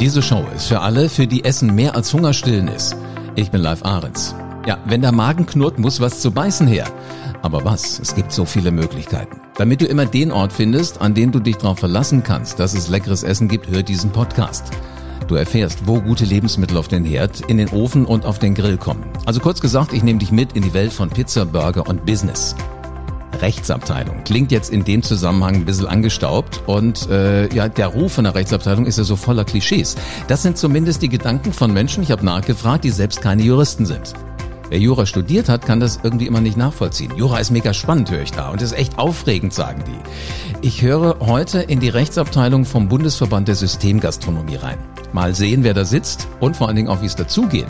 Diese Show ist für alle, für die Essen mehr als Hungerstillen ist. Ich bin Live Ahrens. Ja, wenn der Magen knurrt, muss was zu beißen her. Aber was? Es gibt so viele Möglichkeiten. Damit du immer den Ort findest, an den du dich darauf verlassen kannst, dass es leckeres Essen gibt, hör diesen Podcast. Du erfährst, wo gute Lebensmittel auf den Herd, in den Ofen und auf den Grill kommen. Also kurz gesagt, ich nehme dich mit in die Welt von Pizza, Burger und Business. Rechtsabteilung. Klingt jetzt in dem Zusammenhang ein bisschen angestaubt und äh, ja, der Ruf von der Rechtsabteilung ist ja so voller Klischees. Das sind zumindest die Gedanken von Menschen, ich habe nachgefragt, die selbst keine Juristen sind. Wer Jura studiert hat, kann das irgendwie immer nicht nachvollziehen. Jura ist mega spannend, höre ich da. Und ist echt aufregend, sagen die. Ich höre heute in die Rechtsabteilung vom Bundesverband der Systemgastronomie rein. Mal sehen, wer da sitzt und vor allen Dingen auch, wie es dazugeht.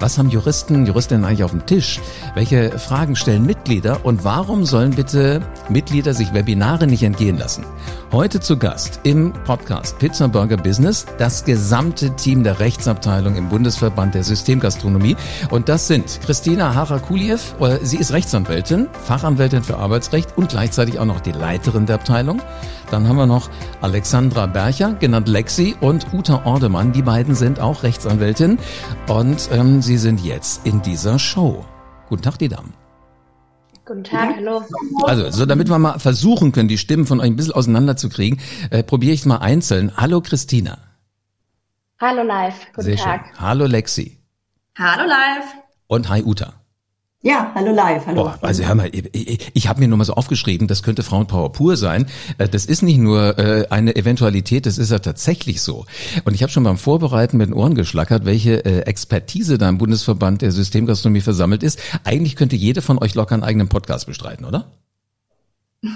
Was haben Juristen, Juristinnen eigentlich auf dem Tisch? Welche Fragen stellen Mitglieder und warum sollen bitte Mitglieder sich Webinare nicht entgehen lassen? Heute zu Gast im Podcast Pizza Burger Business das gesamte Team der Rechtsabteilung im Bundesverband der Systemgastronomie und das sind Christina Harakuliev, äh, sie ist Rechtsanwältin, Fachanwältin für Arbeitsrecht und gleichzeitig auch noch die Leiterin der Abteilung. Dann haben wir noch Alexandra Bercher, genannt Lexi, und Uta Ordemann. Die beiden sind auch Rechtsanwältin und ähm, sie sind jetzt in dieser Show. Guten Tag, die Damen. Guten Tag, hallo. Also, so damit wir mal versuchen können, die Stimmen von euch ein bisschen auseinanderzukriegen, äh, probiere ich es mal einzeln. Hallo Christina. Hallo Live, guten Sehr Tag. Schön. Hallo Lexi. Hallo Live. Und hi Uta. Ja, hallo live, hallo. Boah, also hör mal, ich, ich, ich habe mir nur mal so aufgeschrieben, das könnte Frauenpower pur sein. Äh, das ist nicht nur äh, eine Eventualität, das ist ja tatsächlich so. Und ich habe schon beim Vorbereiten mit den Ohren geschlackert, welche äh, Expertise da im Bundesverband der Systemgastronomie versammelt ist. Eigentlich könnte jede von euch locker einen eigenen Podcast bestreiten, oder?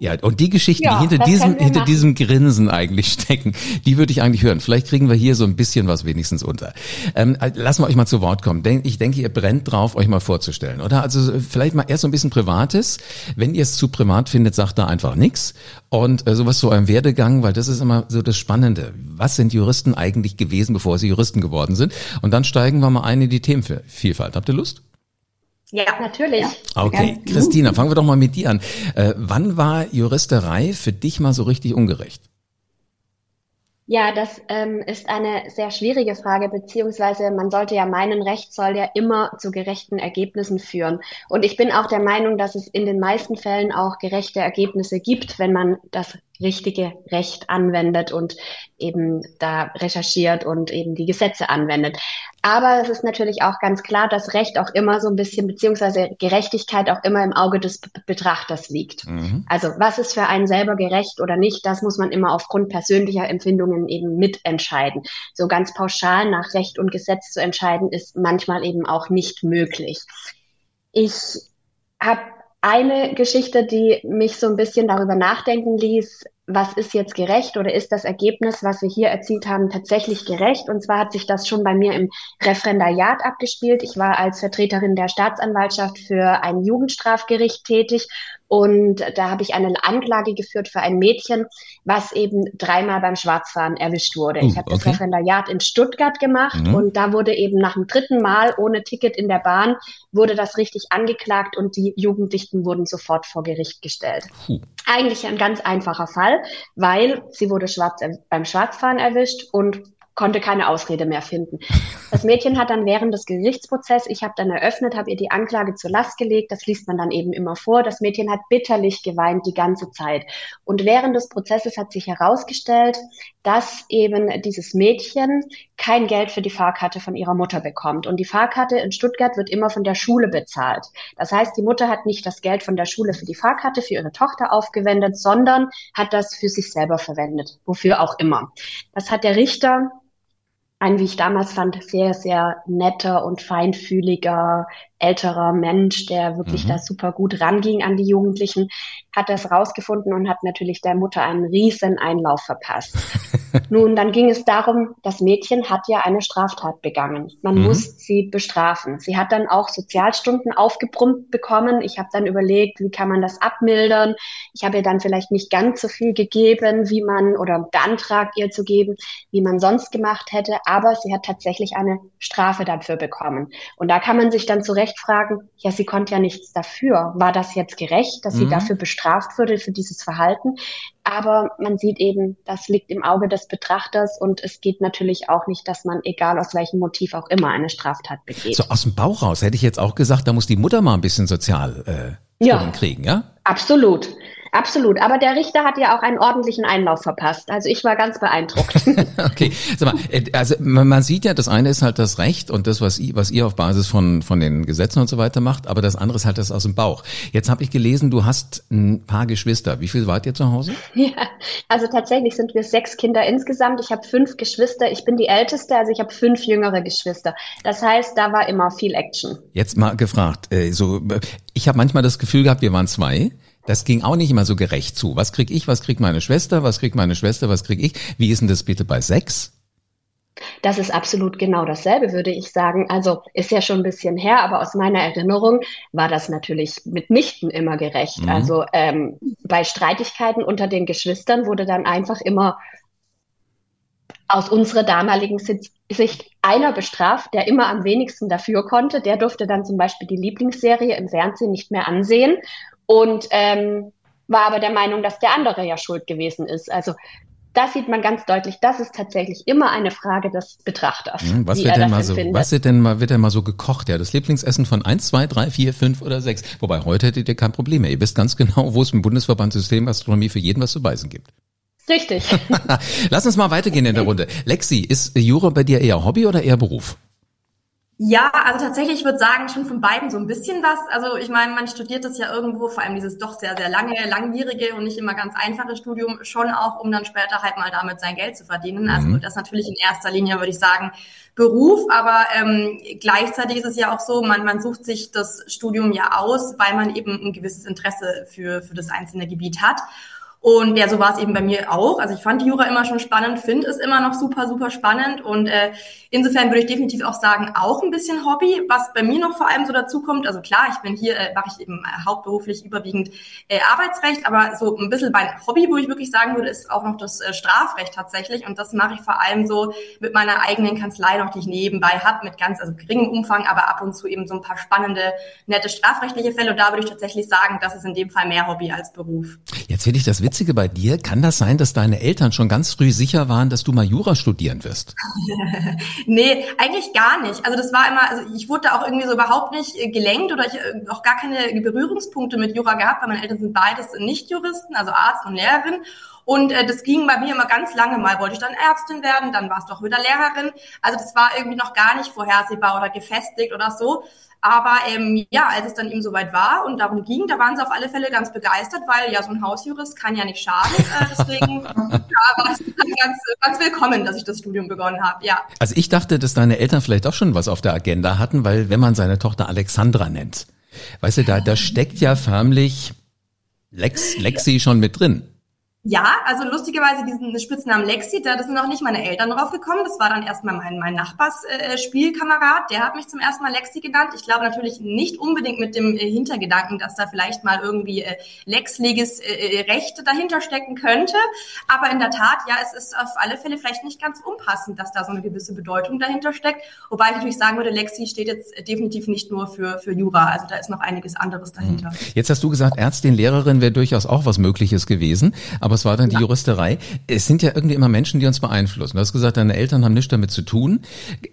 Ja, und die Geschichten, Ja, die hinter diesem, hinter machen. diesem Grinsen eigentlich stecken, die würde ich eigentlich hören. Vielleicht kriegen wir hier so ein bisschen was wenigstens unter. Ähm, äh, lassen wir euch mal zu Wort kommen. Ich denke, ihr brennt drauf, euch mal vorzustellen, oder? Also äh, vielleicht mal erst so ein bisschen Privates. Wenn ihr es zu privat findet, sagt da einfach nichts. Und äh, sowas zu eurem Werdegang, weil das ist immer so das Spannende. Was sind Juristen eigentlich gewesen, bevor sie Juristen geworden sind? Und dann steigen wir mal ein in die Themenvielfalt. Habt ihr Lust? Ja, natürlich. Okay, Ja. Christina, fangen wir doch mal mit dir an. Äh, wann war Juristerei für dich mal so richtig ungerecht? Ja, das ähm, ist eine sehr schwierige Frage, beziehungsweise man sollte ja meinen, Recht soll ja immer zu gerechten Ergebnissen führen. Und ich bin auch der Meinung, dass es in den meisten Fällen auch gerechte Ergebnisse gibt, wenn man das richtige Recht anwendet und eben da recherchiert und eben die Gesetze anwendet. Aber es ist natürlich auch ganz klar, dass Recht auch immer so ein bisschen, beziehungsweise Gerechtigkeit auch immer im Auge des Be- Betrachters liegt. Mhm. Also was ist für einen selber gerecht oder nicht, das muss man immer aufgrund persönlicher Empfindungen eben mitentscheiden. So ganz pauschal nach Recht und Gesetz zu entscheiden, ist manchmal eben auch nicht möglich. Ich habe eine Geschichte, die mich so ein bisschen darüber nachdenken ließ, was ist jetzt gerecht oder ist das Ergebnis, was wir hier erzielt haben, tatsächlich gerecht? Und zwar hat sich das schon bei mir im Referendariat abgespielt. Ich war als Vertreterin der Staatsanwaltschaft für ein Jugendstrafgericht tätig und da habe ich eine Anklage geführt für ein Mädchen, was eben dreimal beim Schwarzfahren erwischt wurde. Uh, ich habe das okay. Referendariat in Stuttgart gemacht Mhm. und da wurde eben nach dem dritten Mal ohne Ticket in der Bahn wurde das richtig angeklagt und die Jugendlichen wurden sofort vor Gericht gestellt. Puh. Eigentlich ein ganz einfacher Fall, weil sie wurde schwarz, beim Schwarzfahren erwischt und konnte keine Ausrede mehr finden. Das Mädchen hat dann während des Gerichtsprozesses, ich habe dann eröffnet, habe ihr die Anklage zur Last gelegt, das liest man dann eben immer vor. Das Mädchen hat bitterlich geweint die ganze Zeit. Und während des Prozesses hat sich herausgestellt, dass eben dieses Mädchen kein Geld für die Fahrkarte von ihrer Mutter bekommt. Und die Fahrkarte in Stuttgart wird immer von der Schule bezahlt. Das heißt, die Mutter hat nicht das Geld von der Schule für die Fahrkarte für ihre Tochter aufgewendet, sondern hat das für sich selber verwendet, wofür auch immer. Das hat der Richter ein, wie ich damals fand, sehr, sehr netter und feinfühliger älterer Mensch, der wirklich Mhm. da super gut ranging an die Jugendlichen, hat das rausgefunden und hat natürlich der Mutter einen riesen Einlauf verpasst. Nun, dann ging es darum, das Mädchen hat ja eine Straftat begangen. Man Mhm. muss sie bestrafen. Sie hat dann auch Sozialstunden aufgebrummt bekommen. Ich habe dann überlegt, wie kann man das abmildern. Ich habe ihr dann vielleicht nicht ganz so viel gegeben, wie man oder beantragt ihr zu geben, wie man sonst gemacht hätte. Aber sie hat tatsächlich eine Strafe dafür bekommen. Und da kann man sich dann zu Recht fragen, ja, sie konnte ja nichts dafür. War das jetzt gerecht, dass sie mhm. dafür bestraft wurde, für dieses Verhalten? Aber man sieht eben, das liegt im Auge des Betrachters und es geht natürlich auch nicht, dass man, egal aus welchem Motiv auch immer, eine Straftat begeht. So aus dem Bauch raus hätte ich jetzt auch gesagt, da muss die Mutter mal ein bisschen sozial äh, ja, kriegen, ja? Absolut. Absolut, aber der Richter hat ja auch einen ordentlichen Einlauf verpasst. Also ich war ganz beeindruckt. okay, sag mal, äh, also man sieht ja, das eine ist halt das Recht und das, was ihr, was ihr auf Basis von von den Gesetzen und so weiter macht, aber das andere ist halt das aus dem Bauch. Jetzt habe ich gelesen, du hast ein paar Geschwister. Wie viel wart ihr zu Hause? Ja, also tatsächlich sind wir sechs Kinder insgesamt. Ich habe fünf Geschwister. Ich bin die älteste, also ich habe fünf jüngere Geschwister. Das heißt, da war immer viel Action. Jetzt mal gefragt, äh, so ich habe manchmal das Gefühl gehabt, wir waren zwei. Das ging auch nicht immer so gerecht zu. Was krieg ich, was kriegt meine Schwester, was kriegt meine Schwester, was krieg ich? Wie ist denn das bitte bei sechs? Das ist absolut genau dasselbe, würde ich sagen. Also ist ja schon ein bisschen her, aber aus meiner Erinnerung war das natürlich mitnichten immer gerecht. Mhm. Also ähm, bei Streitigkeiten unter den Geschwistern wurde dann einfach immer aus unserer damaligen Sicht einer bestraft, der immer am wenigsten dafür konnte. Der durfte dann zum Beispiel die Lieblingsserie im Fernsehen nicht mehr ansehen und ähm, war aber der Meinung, dass der andere ja schuld gewesen ist. Also das sieht man ganz deutlich. Das ist tatsächlich immer eine Frage des Betrachters. Hm, was wird denn mal so, was wird denn mal, wird denn mal so gekocht? Ja, das Lieblingsessen von eins, zwei, drei, vier, fünf oder sechs. Wobei heute hättet ihr kein Problem mehr. Ihr wisst ganz genau, wo es im Bundesverband System Astronomie für jeden was zu beißen gibt. Richtig. Lass uns mal weitergehen in der Runde. Lexi, ist Jura bei dir eher Hobby oder eher Beruf? Ja, also tatsächlich, ich würde sagen, schon von beiden so ein bisschen was. Also ich meine, man studiert das ja irgendwo, vor allem dieses doch sehr, sehr lange, langwierige und nicht immer ganz einfache Studium, schon auch, um dann später halt mal damit sein Geld zu verdienen. Also mhm. das natürlich in erster Linie, würde ich sagen, Beruf, aber ähm, gleichzeitig ist es ja auch so, man, man sucht sich das Studium ja aus, weil man eben ein gewisses Interesse für, für das einzelne Gebiet hat. Und ja, so war es eben bei mir auch. Also ich fand die Jura immer schon spannend, finde es immer noch super, super spannend. Und äh, insofern würde ich definitiv auch sagen, auch ein bisschen Hobby. Was bei mir noch vor allem so dazu kommt, also klar, ich bin hier, äh, mache ich eben äh, hauptberuflich überwiegend äh, Arbeitsrecht, aber so ein bisschen mein Hobby, wo ich wirklich sagen würde, ist auch noch das äh, Strafrecht tatsächlich. Und das mache ich vor allem so mit meiner eigenen Kanzlei noch, die ich nebenbei habe, mit ganz also geringem Umfang, aber ab und zu eben so ein paar spannende, nette strafrechtliche Fälle. Und da würde ich tatsächlich sagen, das ist in dem Fall mehr Hobby als Beruf. Jetzt finde ich das Witzige bei dir, kann das sein, dass deine Eltern schon ganz früh sicher waren, dass du mal Jura studieren wirst? nee, eigentlich gar nicht. Also das war immer, also ich wurde da auch irgendwie so überhaupt nicht äh, gelenkt oder ich äh, auch gar keine Berührungspunkte mit Jura gehabt, weil meine Eltern sind beides Nicht-Juristen, also Arzt und Lehrerin. Und äh, das ging bei mir immer ganz lange. Mal wollte ich dann Ärztin werden, dann war es doch wieder Lehrerin. Also das war irgendwie noch gar nicht vorhersehbar oder gefestigt oder so. Aber ähm, ja, als es dann eben soweit war und darum ging, da waren sie auf alle Fälle ganz begeistert, weil ja so ein Hausjurist kann ja nicht schaden. Äh, deswegen ja, war es ganz, ganz willkommen, dass ich das Studium begonnen habe. Ja. Also ich dachte, dass deine Eltern vielleicht auch schon was auf der Agenda hatten, weil wenn man seine Tochter Alexandra nennt, weißt du, da, da steckt ja förmlich Lex, Lexi schon mit drin. Ja, also lustigerweise diesen Spitznamen Lexi, da sind noch nicht meine Eltern drauf gekommen. Das war dann erstmal mein, mein Nachbars äh, Spielkamerad, der hat mich zum ersten Mal Lexi genannt. Ich glaube natürlich nicht unbedingt mit dem äh, Hintergedanken, dass da vielleicht mal irgendwie äh, Lexleges äh, äh, Recht dahinter stecken könnte. Aber in der Tat, ja, es ist auf alle Fälle vielleicht nicht ganz unpassend, dass da so eine gewisse Bedeutung dahinter steckt. Wobei ich natürlich sagen würde, Lexi steht jetzt definitiv nicht nur für, für Jura. Also da ist noch einiges anderes dahinter. Jetzt hast du gesagt, Ärztin, Lehrerin wäre durchaus auch was Mögliches gewesen. Aber aber es war dann die Juristerei. Es sind ja irgendwie immer Menschen, die uns beeinflussen. Du hast gesagt, deine Eltern haben nichts damit zu tun.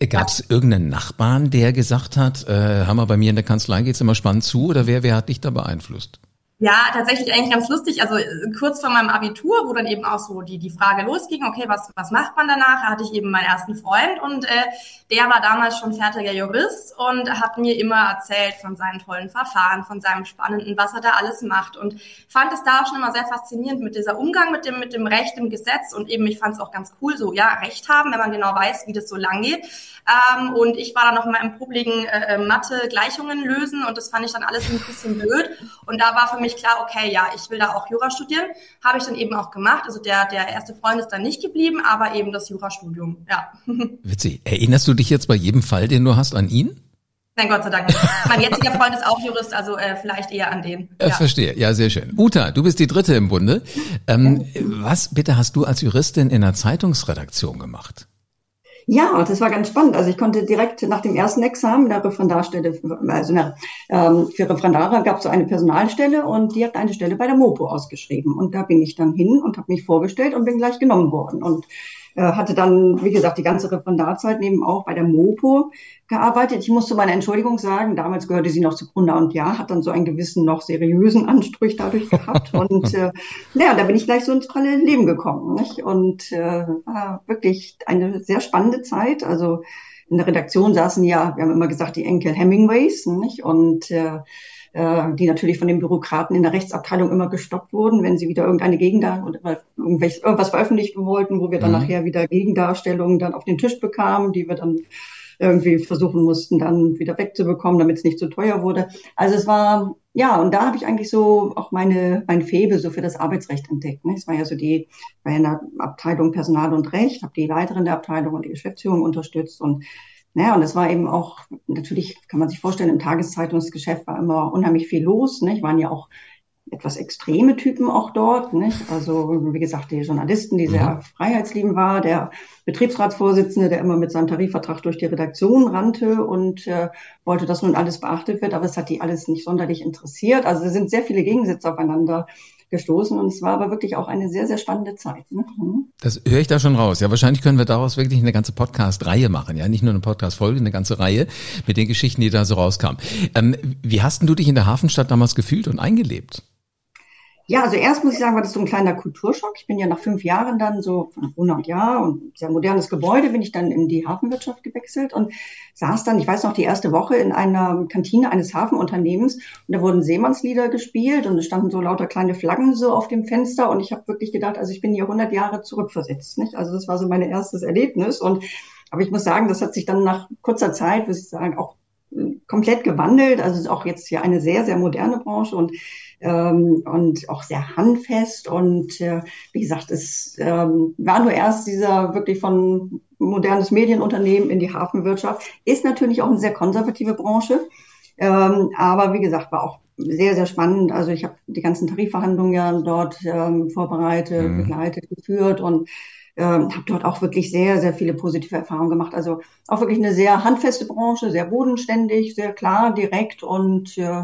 Gab es ja. irgendeinen Nachbarn, der gesagt hat, äh, wir bei mir in der Kanzlei geht's immer spannend zu oder wer, wer hat dich da beeinflusst? Ja, tatsächlich eigentlich ganz lustig. Also äh, kurz vor meinem Abitur, wo dann eben auch so die, die Frage losging, okay, was, was macht man danach? Da hatte ich eben meinen ersten Freund und äh, der war damals schon fertiger Jurist und hat mir immer erzählt von seinen tollen Verfahren, von seinem Spannenden, was er da alles macht und fand es da auch schon immer sehr faszinierend mit dieser Umgang mit dem, mit dem Recht im Gesetz und eben, ich fand es auch ganz cool, so, ja, Recht haben, wenn man genau weiß, wie das so lang geht. Ähm, und ich war dann noch mal im publiken äh, äh, Mathe-Gleichungen lösen und das fand ich dann alles ein bisschen blöd und da war für mich mich klar, okay, ja, ich will da auch Jura studieren. Habe ich dann eben auch gemacht. Also der, der erste Freund ist dann nicht geblieben, aber eben das Jurastudium, ja. Witzig. Erinnerst du dich jetzt bei jedem Fall, den du hast, an ihn? Nein, Gott sei Dank. Mein jetziger Freund ist auch Jurist, also äh, vielleicht eher an den. Äh, ja. Verstehe, ja, sehr schön. Uta, du bist die Dritte im Bunde. Ähm, was bitte hast du als Juristin in einer Zeitungsredaktion gemacht? Ja, das war ganz spannend. Also ich konnte direkt nach dem ersten Examen der Referendarstelle, also eine, ähm, für Referendare gab es so eine Personalstelle und die hat eine Stelle bei der Mopo ausgeschrieben. Und da bin ich dann hin und habe mich vorgestellt und bin gleich genommen worden. Und hatte dann, wie gesagt, die ganze Referendarzeit neben auch bei der Mopo gearbeitet. Ich muss zu meiner Entschuldigung sagen, damals gehörte sie noch zu Gründer und Ja, hat dann so einen gewissen, noch seriösen Anstrich dadurch gehabt. und äh, naja, da bin ich gleich so ins tolle Leben gekommen. Nicht? Und äh, war wirklich eine sehr spannende Zeit. Also in der Redaktion saßen ja, wir haben immer gesagt, die Enkel Hemingways, nicht? Und äh, äh, die natürlich von den Bürokraten in der Rechtsabteilung immer gestoppt wurden, wenn sie wieder irgendeine Gegender oder irgendwas veröffentlichen wollten, wo wir dann mhm. nachher wieder Gegendarstellungen dann auf den Tisch bekamen, die wir dann irgendwie versuchen mussten, dann wieder wegzubekommen, damit es nicht zu teuer wurde. Also es war, ja, und da habe ich eigentlich so auch meine, mein Febe so für das Arbeitsrecht entdeckt. Ne? Es war ja so die, war ja in der Abteilung Personal und Recht, habe die Leiterin der Abteilung und die Geschäftsführung unterstützt und naja, und es war eben auch, natürlich kann man sich vorstellen, im Tageszeitungsgeschäft war immer unheimlich viel los. Ne? waren ja auch etwas extreme Typen auch dort. Nicht? Also wie gesagt, die Journalisten, die sehr mhm. freiheitsliebend war, der Betriebsratsvorsitzende, der immer mit seinem Tarifvertrag durch die Redaktion rannte und äh, wollte, dass nun alles beachtet wird, aber es hat die alles nicht sonderlich interessiert. Also es sind sehr viele Gegensätze aufeinander gestoßen und es war aber wirklich auch eine sehr, sehr spannende Zeit. Ne? Mhm. Das höre ich da schon raus. Ja, wahrscheinlich können wir daraus wirklich eine ganze Podcast-Reihe machen. Ja, nicht nur eine Podcast-Folge, eine ganze Reihe mit den Geschichten, die da so rauskamen. Ähm, wie hast denn du dich in der Hafenstadt damals gefühlt und eingelebt? Ja, also erst muss ich sagen, war das so ein kleiner Kulturschock. Ich bin ja nach fünf Jahren dann so, nach 100 Jahren und sehr modernes Gebäude, bin ich dann in die Hafenwirtschaft gewechselt und saß dann, ich weiß noch, die erste Woche in einer Kantine eines Hafenunternehmens und da wurden Seemannslieder gespielt und es standen so lauter kleine Flaggen so auf dem Fenster und ich habe wirklich gedacht, also ich bin hier 100 Jahre zurückversetzt, nicht? Also das war so mein erstes Erlebnis und aber ich muss sagen, das hat sich dann nach kurzer Zeit, muss ich sagen, auch komplett gewandelt. Also es ist auch jetzt hier eine sehr, sehr moderne Branche und ähm, und auch sehr handfest. Und äh, wie gesagt, es ähm, war nur erst dieser wirklich von modernes Medienunternehmen in die Hafenwirtschaft. Ist natürlich auch eine sehr konservative Branche. Ähm, aber wie gesagt, war auch sehr, sehr spannend. Also ich habe die ganzen Tarifverhandlungen ja dort ähm, vorbereitet, mhm. begleitet, geführt und ähm, habe dort auch wirklich sehr, sehr viele positive Erfahrungen gemacht. Also auch wirklich eine sehr handfeste Branche, sehr bodenständig, sehr klar, direkt und äh,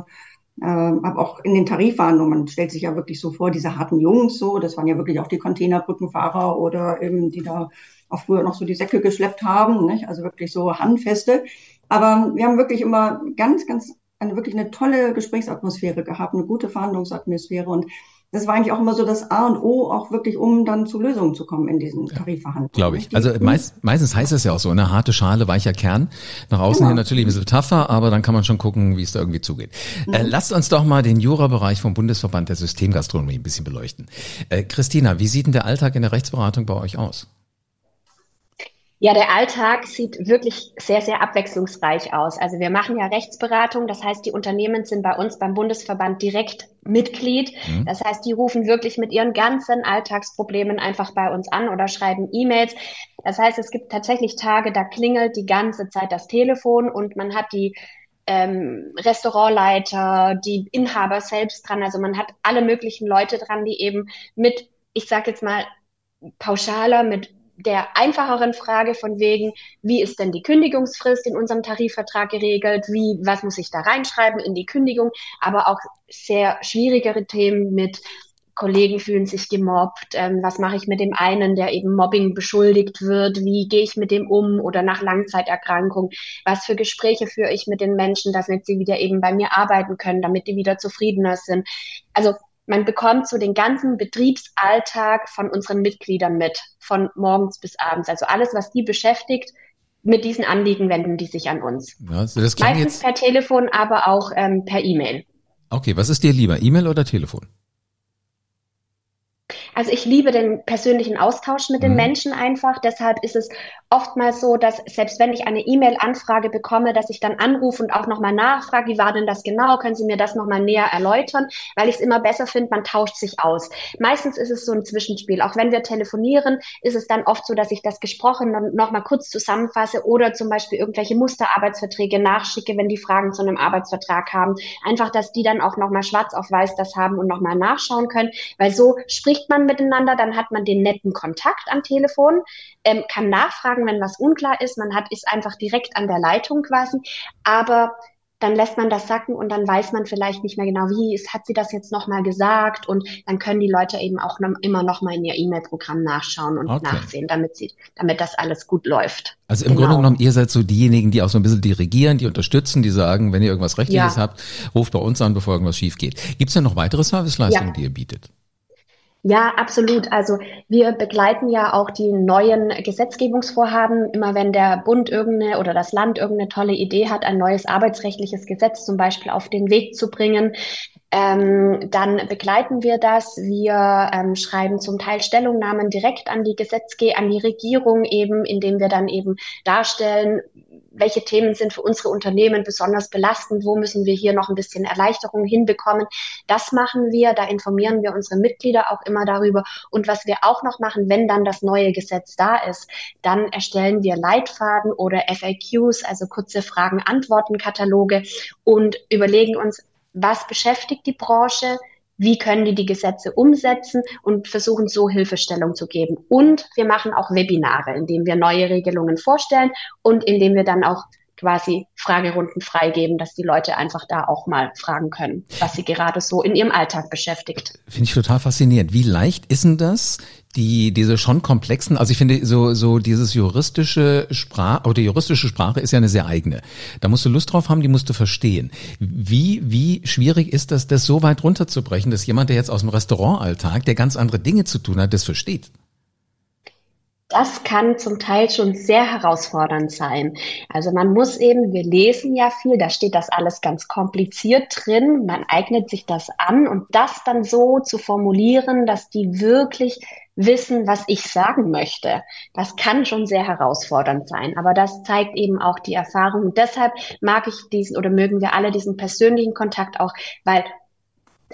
äh, habe auch in den Tarifverhandlungen, man stellt sich ja wirklich so vor, diese harten Jungs so, das waren ja wirklich auch die Containerbrückenfahrer oder eben die da auch früher noch so die Säcke geschleppt haben, nicht? also wirklich so handfeste. Aber wir haben wirklich immer ganz, ganz eine wirklich eine tolle Gesprächsatmosphäre gehabt, eine gute Verhandlungsatmosphäre und das war eigentlich auch immer so das A und O, auch wirklich, um dann zu Lösungen zu kommen in diesen Tarifverhandlungen. Glaube ich. Also meist, meistens heißt es ja auch so, eine harte Schale, weicher Kern. Nach außen genau. hin natürlich ein bisschen tougher, aber dann kann man schon gucken, wie es da irgendwie zugeht. Mhm. Äh, lasst uns doch mal den Jura-Bereich vom Bundesverband der Systemgastronomie ein bisschen beleuchten. Äh, Christina, wie sieht denn der Alltag in der Rechtsberatung bei euch aus? Ja, der Alltag sieht wirklich sehr, sehr abwechslungsreich aus. Also wir machen ja Rechtsberatung, das heißt, die Unternehmen sind bei uns beim Bundesverband direkt Mitglied. Mhm. Das heißt, die rufen wirklich mit ihren ganzen Alltagsproblemen einfach bei uns an oder schreiben E-Mails. Das heißt, es gibt tatsächlich Tage, da klingelt die ganze Zeit das Telefon und man hat die ähm, Restaurantleiter, die Inhaber selbst dran. Also man hat alle möglichen Leute dran, die eben mit, ich sage jetzt mal, pauschaler, mit der einfacheren Frage von wegen, wie ist denn die Kündigungsfrist in unserem Tarifvertrag geregelt, wie, was muss ich da reinschreiben in die Kündigung, aber auch sehr schwierigere Themen mit Kollegen fühlen sich gemobbt, ähm, was mache ich mit dem einen, der eben Mobbing beschuldigt wird, wie gehe ich mit dem um oder nach Langzeiterkrankung, was für Gespräche führe ich mit den Menschen, damit sie wieder eben bei mir arbeiten können, damit die wieder zufriedener sind. Also man bekommt so den ganzen Betriebsalltag von unseren Mitgliedern mit, von morgens bis abends. Also alles, was die beschäftigt, mit diesen Anliegen wenden die sich an uns. Ja, also das Meistens jetzt... per Telefon, aber auch ähm, per E-Mail. Okay, was ist dir lieber, E-Mail oder Telefon? Also ich liebe den persönlichen Austausch mit den mhm. Menschen einfach. Deshalb ist es oftmals so, dass selbst wenn ich eine E-Mail-Anfrage bekomme, dass ich dann anrufe und auch nochmal nachfrage, wie war denn das genau? Können Sie mir das nochmal näher erläutern? Weil ich es immer besser finde, man tauscht sich aus. Meistens ist es so ein Zwischenspiel. Auch wenn wir telefonieren, ist es dann oft so, dass ich das Gesprochene nochmal kurz zusammenfasse oder zum Beispiel irgendwelche Musterarbeitsverträge nachschicke, wenn die Fragen zu einem Arbeitsvertrag haben. Einfach, dass die dann auch nochmal schwarz auf weiß das haben und nochmal nachschauen können. Weil so spricht man miteinander, dann hat man den netten Kontakt am Telefon, ähm, kann nachfragen, wenn was unklar ist. Man hat ist einfach direkt an der Leitung quasi, aber dann lässt man das sacken und dann weiß man vielleicht nicht mehr genau, wie ist, hat sie das jetzt nochmal gesagt und dann können die Leute eben auch noch, immer nochmal in ihr E-Mail-Programm nachschauen und okay. nachsehen, damit sie, damit das alles gut läuft. Also im genau. Grunde genommen, ihr seid so diejenigen, die auch so ein bisschen dirigieren, die unterstützen, die sagen, wenn ihr irgendwas Rechtliches ja. habt, ruft bei uns an, bevor irgendwas schief geht. Gibt es denn noch weitere Serviceleistungen, ja. die ihr bietet? Ja, absolut. Also wir begleiten ja auch die neuen Gesetzgebungsvorhaben. Immer wenn der Bund irgendeine oder das Land irgendeine tolle Idee hat, ein neues arbeitsrechtliches Gesetz zum Beispiel auf den Weg zu bringen, ähm, dann begleiten wir das. Wir ähm, schreiben zum Teil Stellungnahmen direkt an die Gesetzge, an die Regierung eben, indem wir dann eben darstellen, welche Themen sind für unsere Unternehmen besonders belastend, wo müssen wir hier noch ein bisschen Erleichterung hinbekommen. Das machen wir, da informieren wir unsere Mitglieder auch immer darüber. Und was wir auch noch machen, wenn dann das neue Gesetz da ist, dann erstellen wir Leitfaden oder FAQs, also kurze Fragen-Antworten-Kataloge und überlegen uns, was beschäftigt die Branche, wie können die die Gesetze umsetzen und versuchen so Hilfestellung zu geben. Und wir machen auch Webinare, in denen wir neue Regelungen vorstellen und in denen wir dann auch quasi Fragerunden freigeben, dass die Leute einfach da auch mal fragen können, was sie gerade so in ihrem Alltag beschäftigt. Finde ich total faszinierend. Wie leicht ist denn das, die diese schon komplexen, also ich finde so so dieses juristische Sprache oder juristische Sprache ist ja eine sehr eigene. Da musst du Lust drauf haben, die musst du verstehen. Wie wie schwierig ist das, das so weit runterzubrechen, dass jemand, der jetzt aus dem Restaurantalltag, der ganz andere Dinge zu tun hat, das versteht? Das kann zum Teil schon sehr herausfordernd sein. Also man muss eben, wir lesen ja viel, da steht das alles ganz kompliziert drin, man eignet sich das an und das dann so zu formulieren, dass die wirklich wissen, was ich sagen möchte. Das kann schon sehr herausfordernd sein, aber das zeigt eben auch die Erfahrung. Und deshalb mag ich diesen oder mögen wir alle diesen persönlichen Kontakt auch, weil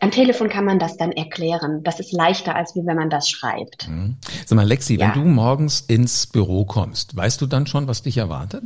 am Telefon kann man das dann erklären. Das ist leichter, als wie wenn man das schreibt. Mhm. Sag mal, Lexi, ja. wenn du morgens ins Büro kommst, weißt du dann schon, was dich erwartet?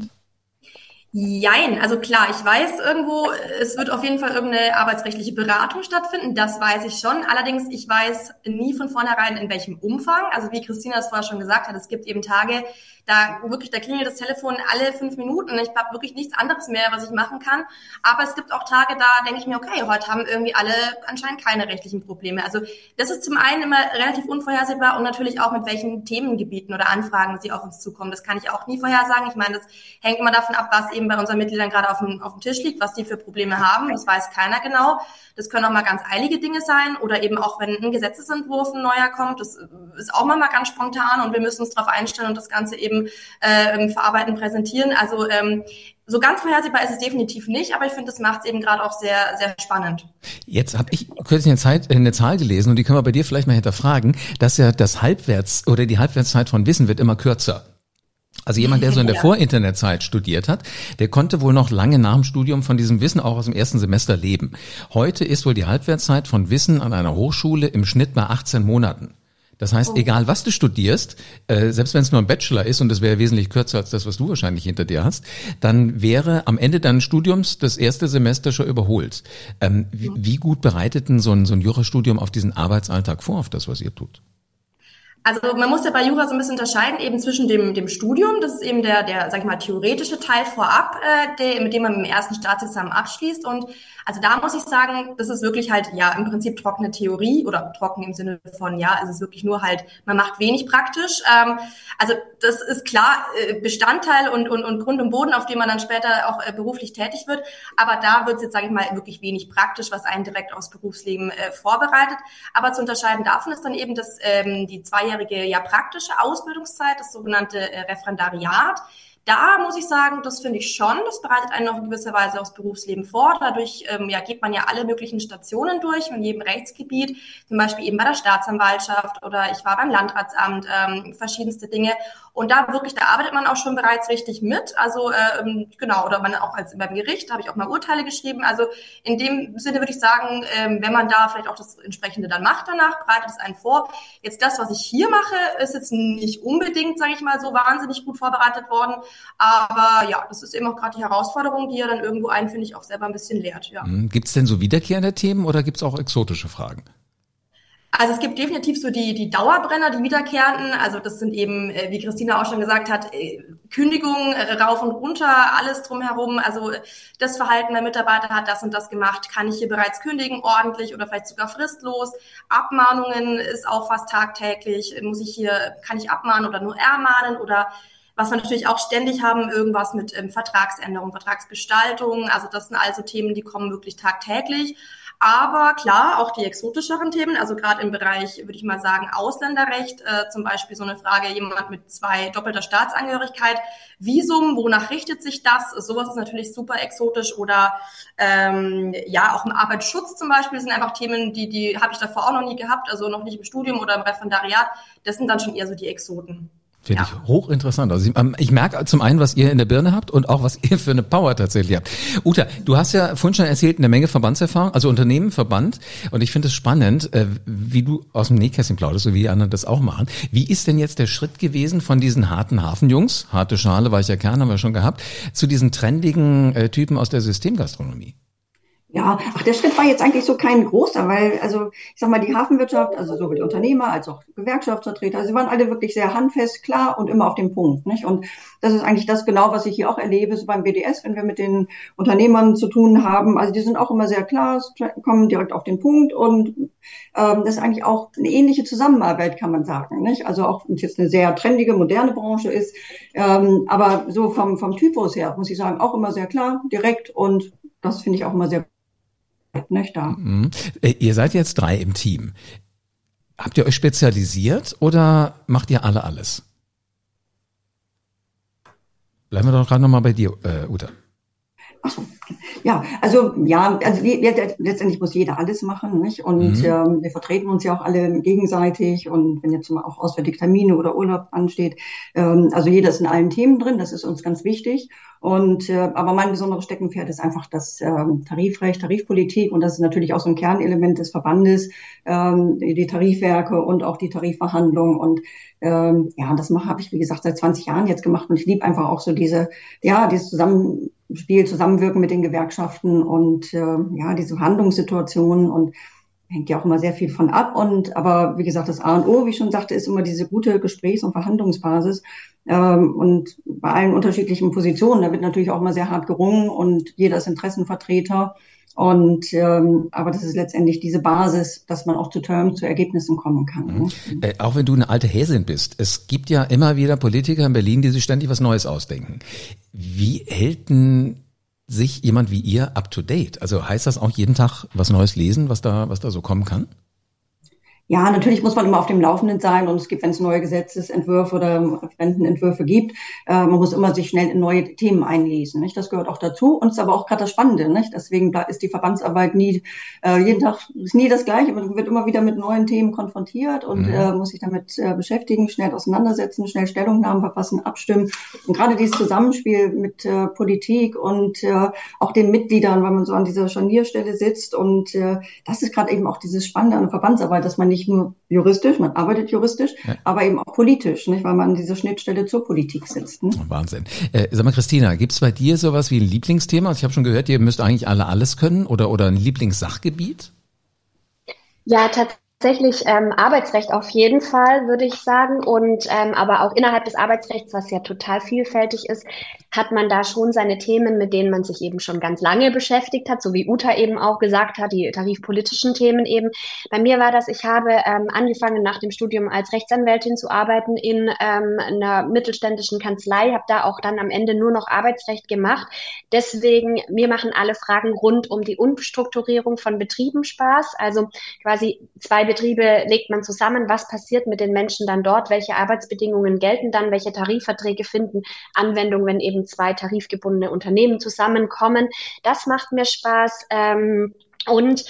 Jein, also klar, ich weiß irgendwo, es wird auf jeden Fall irgendeine arbeitsrechtliche Beratung stattfinden, das weiß ich schon. Allerdings, ich weiß nie von vornherein, in welchem Umfang. Also wie Christina es vorher schon gesagt hat, es gibt eben Tage, da wirklich, da klingelt das Telefon alle fünf Minuten. Ich habe wirklich nichts anderes mehr, was ich machen kann. Aber es gibt auch Tage, da denke ich mir, okay, heute haben irgendwie alle anscheinend keine rechtlichen Probleme. Also das ist zum einen immer relativ unvorhersehbar und natürlich auch mit welchen Themengebieten oder Anfragen sie auf uns zukommen. Das kann ich auch nie vorhersagen. Ich meine, das hängt immer davon ab, was eben bei unseren Mitgliedern gerade auf dem, auf dem Tisch liegt, was die für Probleme haben. Das weiß keiner genau. Das können auch mal ganz eilige Dinge sein oder eben auch, wenn ein Gesetzesentwurf ein neuer kommt. Das ist auch mal, mal ganz spontan und wir müssen uns darauf einstellen und das Ganze eben äh, verarbeiten, präsentieren. Also ähm, so ganz vorhersehbar ist es definitiv nicht, aber ich finde, das macht es eben gerade auch sehr, sehr spannend. Jetzt habe ich kürzlich eine, Zeit, eine Zahl gelesen und die können wir bei dir vielleicht mal hinterfragen, dass ja das Halbwerts- oder die Halbwertszeit von Wissen wird immer kürzer. Also jemand, der so in der ja. Vor-Internet-Zeit studiert hat, der konnte wohl noch lange nach dem Studium von diesem Wissen auch aus dem ersten Semester leben. Heute ist wohl die Halbwertszeit von Wissen an einer Hochschule im Schnitt bei 18 Monaten. Das heißt, oh. egal was du studierst, äh, selbst wenn es nur ein Bachelor ist und das wäre wesentlich kürzer als das, was du wahrscheinlich hinter dir hast, dann wäre am Ende deines Studiums das erste Semester schon überholt. Ähm, wie, wie, gut bereitet denn so ein, so ein Jurastudium auf diesen Arbeitsalltag vor, auf das, was ihr tut? Also man muss ja bei Jura so ein bisschen unterscheiden eben zwischen dem, dem Studium, das ist eben der, der, sag ich mal, theoretische Teil vorab, äh, der, mit dem man im ersten Staatsexamen abschließt und also da muss ich sagen, das ist wirklich halt, ja, im Prinzip trockene Theorie oder trocken im Sinne von, ja, es ist wirklich nur halt, man macht wenig praktisch. Ähm, also das ist klar äh, Bestandteil und, und, und Grund und Boden, auf dem man dann später auch äh, beruflich tätig wird. Aber da wird es jetzt, sage ich mal, wirklich wenig praktisch, was einen direkt aufs Berufsleben äh, vorbereitet. Aber zu unterscheiden davon ist dann eben das, ähm, die zweijährige ja praktische Ausbildungszeit, das sogenannte äh, Referendariat. Da muss ich sagen, das finde ich schon. Das bereitet einen auf gewisser Weise aufs Berufsleben vor. Dadurch ähm, ja, geht man ja alle möglichen Stationen durch in jedem Rechtsgebiet, zum Beispiel eben bei der Staatsanwaltschaft oder ich war beim Landratsamt, ähm, verschiedenste Dinge. Und da wirklich, da arbeitet man auch schon bereits richtig mit. Also ähm, genau, oder man auch als beim Gericht habe ich auch mal Urteile geschrieben. Also in dem Sinne würde ich sagen, ähm, wenn man da vielleicht auch das entsprechende dann macht danach, bereitet es einen vor. Jetzt das, was ich hier mache, ist jetzt nicht unbedingt, sage ich mal, so wahnsinnig gut vorbereitet worden. Aber ja, das ist eben auch gerade die Herausforderung, die ja dann irgendwo einen, finde ich, auch selber ein bisschen lehrt. Ja. Mhm. Gibt es denn so wiederkehrende Themen oder gibt es auch exotische Fragen? Also es gibt definitiv so die, die Dauerbrenner, die wiederkehrenden. Also das sind eben, äh, wie Christina auch schon gesagt hat, äh, Kündigungen äh, rauf und runter, alles drumherum. Also das Verhalten der Mitarbeiter hat das und das gemacht. Kann ich hier bereits kündigen, ordentlich oder vielleicht sogar fristlos? Abmahnungen ist auch fast tagtäglich. Muss ich hier, kann ich abmahnen oder nur ermahnen oder was wir natürlich auch ständig haben, irgendwas mit ähm, Vertragsänderung, Vertragsgestaltung. Also das sind also Themen, die kommen wirklich tagtäglich. Aber klar, auch die exotischeren Themen, also gerade im Bereich, würde ich mal sagen, Ausländerrecht, äh, zum Beispiel so eine Frage, jemand mit zwei doppelter Staatsangehörigkeit, Visum, wonach richtet sich das? Sowas ist natürlich super exotisch oder ähm, ja, auch im Arbeitsschutz zum Beispiel sind einfach Themen, die, die habe ich davor auch noch nie gehabt, also noch nicht im Studium oder im Referendariat. Das sind dann schon eher so die Exoten. Finde ja. ich hochinteressant. Also ähm, ich merke zum einen, was ihr in der Birne habt und auch was ihr für eine Power tatsächlich habt. Uta, du hast ja vorhin schon erzählt, eine Menge Verbandserfahrung, also Unternehmen, Verband. Und ich finde es spannend, äh, wie du aus dem Nähkästchen plauderst, so wie die anderen das auch machen. Wie ist denn jetzt der Schritt gewesen von diesen harten Hafenjungs, harte Schale, weicher Kern haben wir schon gehabt, zu diesen trendigen äh, Typen aus der Systemgastronomie? Ja, ach, der Schritt war jetzt eigentlich so kein großer, weil, also, ich sag mal, die Hafenwirtschaft, also sowohl die Unternehmer als auch Gewerkschaftsvertreter, sie waren alle wirklich sehr handfest, klar und immer auf dem Punkt, nicht? Und das ist eigentlich das genau, was ich hier auch erlebe, so beim BDS, wenn wir mit den Unternehmern zu tun haben. Also, die sind auch immer sehr klar, kommen direkt auf den Punkt und, ähm, das ist eigentlich auch eine ähnliche Zusammenarbeit, kann man sagen, nicht? Also, auch wenn es jetzt eine sehr trendige, moderne Branche ist, ähm, aber so vom, vom Typus her, muss ich sagen, auch immer sehr klar, direkt und das finde ich auch immer sehr nicht da. Mhm. Äh, ihr seid jetzt drei im Team. Habt ihr euch spezialisiert oder macht ihr alle alles? Bleiben wir doch gerade nochmal bei dir, äh, Uta. Ach so. Ja, also ja, also wir, wir, letztendlich muss jeder alles machen, nicht? Und mhm. ähm, wir vertreten uns ja auch alle gegenseitig und wenn jetzt mal auch auswärtige Termine oder Urlaub ansteht, ähm, also jeder ist in allen Themen drin, das ist uns ganz wichtig. Und äh, aber mein besonderes Steckenpferd ist einfach das ähm, Tarifrecht, Tarifpolitik und das ist natürlich auch so ein Kernelement des Verbandes, ähm, die Tarifwerke und auch die Tarifverhandlungen und ähm, ja, das mache habe ich wie gesagt seit 20 Jahren jetzt gemacht und ich liebe einfach auch so diese ja dieses Zusammenspiel, Zusammenwirken mit den Gewerkschaften und äh, ja diese Verhandlungssituationen und hängt ja auch immer sehr viel von ab. Und aber wie gesagt, das A und O, wie ich schon sagte, ist immer diese gute Gesprächs- und Verhandlungsbasis. Ähm, und bei allen unterschiedlichen Positionen, da wird natürlich auch immer sehr hart gerungen und jeder ist Interessenvertreter. Und ähm, aber das ist letztendlich diese Basis, dass man auch zu Terms, zu Ergebnissen kommen kann. Mhm. Ne? Äh, auch wenn du eine alte Häsin bist, es gibt ja immer wieder Politiker in Berlin, die sich ständig was Neues ausdenken. Wie hält denn sich jemand wie ihr up to date? Also heißt das auch jeden Tag was Neues lesen, was da, was da so kommen kann? Ja, natürlich muss man immer auf dem Laufenden sein und es gibt, wenn es neue Gesetzesentwürfe oder Referentenentwürfe gibt, äh, man muss immer sich schnell in neue Themen einlesen. Nicht? Das gehört auch dazu und ist aber auch gerade das Spannende. Nicht? Deswegen ist die Verbandsarbeit nie, äh, jeden Tag ist nie das Gleiche, man wird immer wieder mit neuen Themen konfrontiert und mhm. äh, muss sich damit äh, beschäftigen, schnell auseinandersetzen, schnell Stellungnahmen verfassen, abstimmen. Und gerade dieses Zusammenspiel mit äh, Politik und äh, auch den Mitgliedern, weil man so an dieser Scharnierstelle sitzt und das ist gerade eben auch dieses Spannende an der Verbandsarbeit, dass man nicht nur juristisch, man arbeitet juristisch, ja. aber eben auch politisch, nicht? weil man an dieser Schnittstelle zur Politik sitzt. Ne? Wahnsinn. Äh, sag mal, Christina, gibt es bei dir sowas wie ein Lieblingsthema? Also ich habe schon gehört, ihr müsst eigentlich alle alles können oder, oder ein Lieblingssachgebiet? Ja, tatsächlich tatsächlich ähm, Arbeitsrecht auf jeden Fall, würde ich sagen. Und ähm, aber auch innerhalb des Arbeitsrechts, was ja total vielfältig ist, hat man da schon seine Themen, mit denen man sich eben schon ganz lange beschäftigt hat, so wie Uta eben auch gesagt hat, die tarifpolitischen Themen eben. Bei mir war das, ich habe ähm, angefangen nach dem Studium als Rechtsanwältin zu arbeiten in ähm, einer mittelständischen Kanzlei, habe da auch dann am Ende nur noch Arbeitsrecht gemacht. Deswegen, mir machen alle Fragen rund um die Umstrukturierung von Betrieben Spaß. Also quasi zwei Betriebe legt man zusammen, was passiert mit den Menschen dann dort, welche Arbeitsbedingungen gelten dann, welche Tarifverträge finden Anwendung, wenn eben zwei tarifgebundene Unternehmen zusammenkommen. Das macht mir Spaß. Ähm, und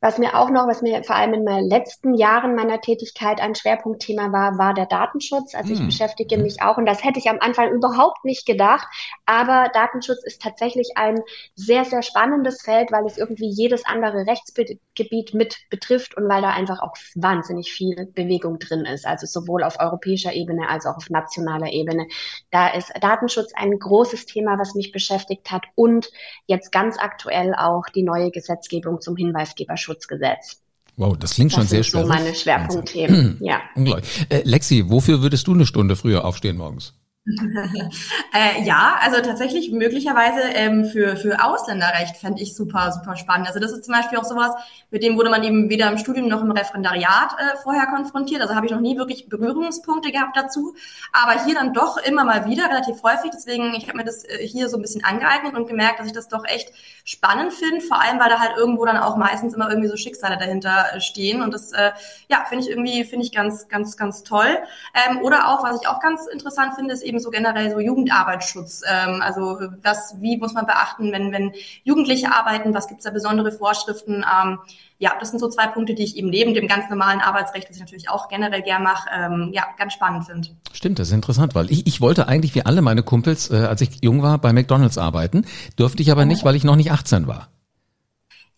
was mir auch noch, was mir vor allem in meinen letzten Jahren meiner Tätigkeit ein Schwerpunktthema war, war der Datenschutz. Also ich hm. beschäftige mich auch, und das hätte ich am Anfang überhaupt nicht gedacht, aber Datenschutz ist tatsächlich ein sehr, sehr spannendes Feld, weil es irgendwie jedes andere Rechtsgebiet mit betrifft und weil da einfach auch wahnsinnig viel Bewegung drin ist. Also sowohl auf europäischer Ebene als auch auf nationaler Ebene. Da ist Datenschutz ein großes Thema, was mich beschäftigt hat und jetzt ganz aktuell auch die neue Gesetzgebung zum Hinweisgeberschutz. Datenschutzgesetz. Wow, das klingt das schon sehr spannend. Das sind so meine Schwerpunktthemen, ja. Unglaublich. Äh, Lexi, wofür würdest du eine Stunde früher aufstehen morgens? äh, ja, also tatsächlich möglicherweise ähm, für, für Ausländerrecht fände ich super, super spannend. Also das ist zum Beispiel auch sowas, mit dem wurde man eben weder im Studium noch im Referendariat äh, vorher konfrontiert. Also habe ich noch nie wirklich Berührungspunkte gehabt dazu. Aber hier dann doch immer mal wieder, relativ häufig. Deswegen, ich habe mir das äh, hier so ein bisschen angeeignet und gemerkt, dass ich das doch echt spannend finde. Vor allem, weil da halt irgendwo dann auch meistens immer irgendwie so Schicksale dahinter äh, stehen. Und das, äh, ja, finde ich irgendwie, finde ich ganz, ganz, ganz toll. Ähm, oder auch, was ich auch ganz interessant finde, ist eben eben so generell so Jugendarbeitsschutz. Ähm, also was, wie muss man beachten, wenn, wenn Jugendliche arbeiten, was gibt es da besondere Vorschriften? Ähm, ja, das sind so zwei Punkte, die ich eben neben dem ganz normalen Arbeitsrecht, das ich natürlich auch generell gern mache, ähm, ja, ganz spannend finde. Stimmt, das ist interessant, weil ich, ich wollte eigentlich wie alle meine Kumpels, äh, als ich jung war, bei McDonalds arbeiten, durfte ich aber nicht, weil ich noch nicht 18 war.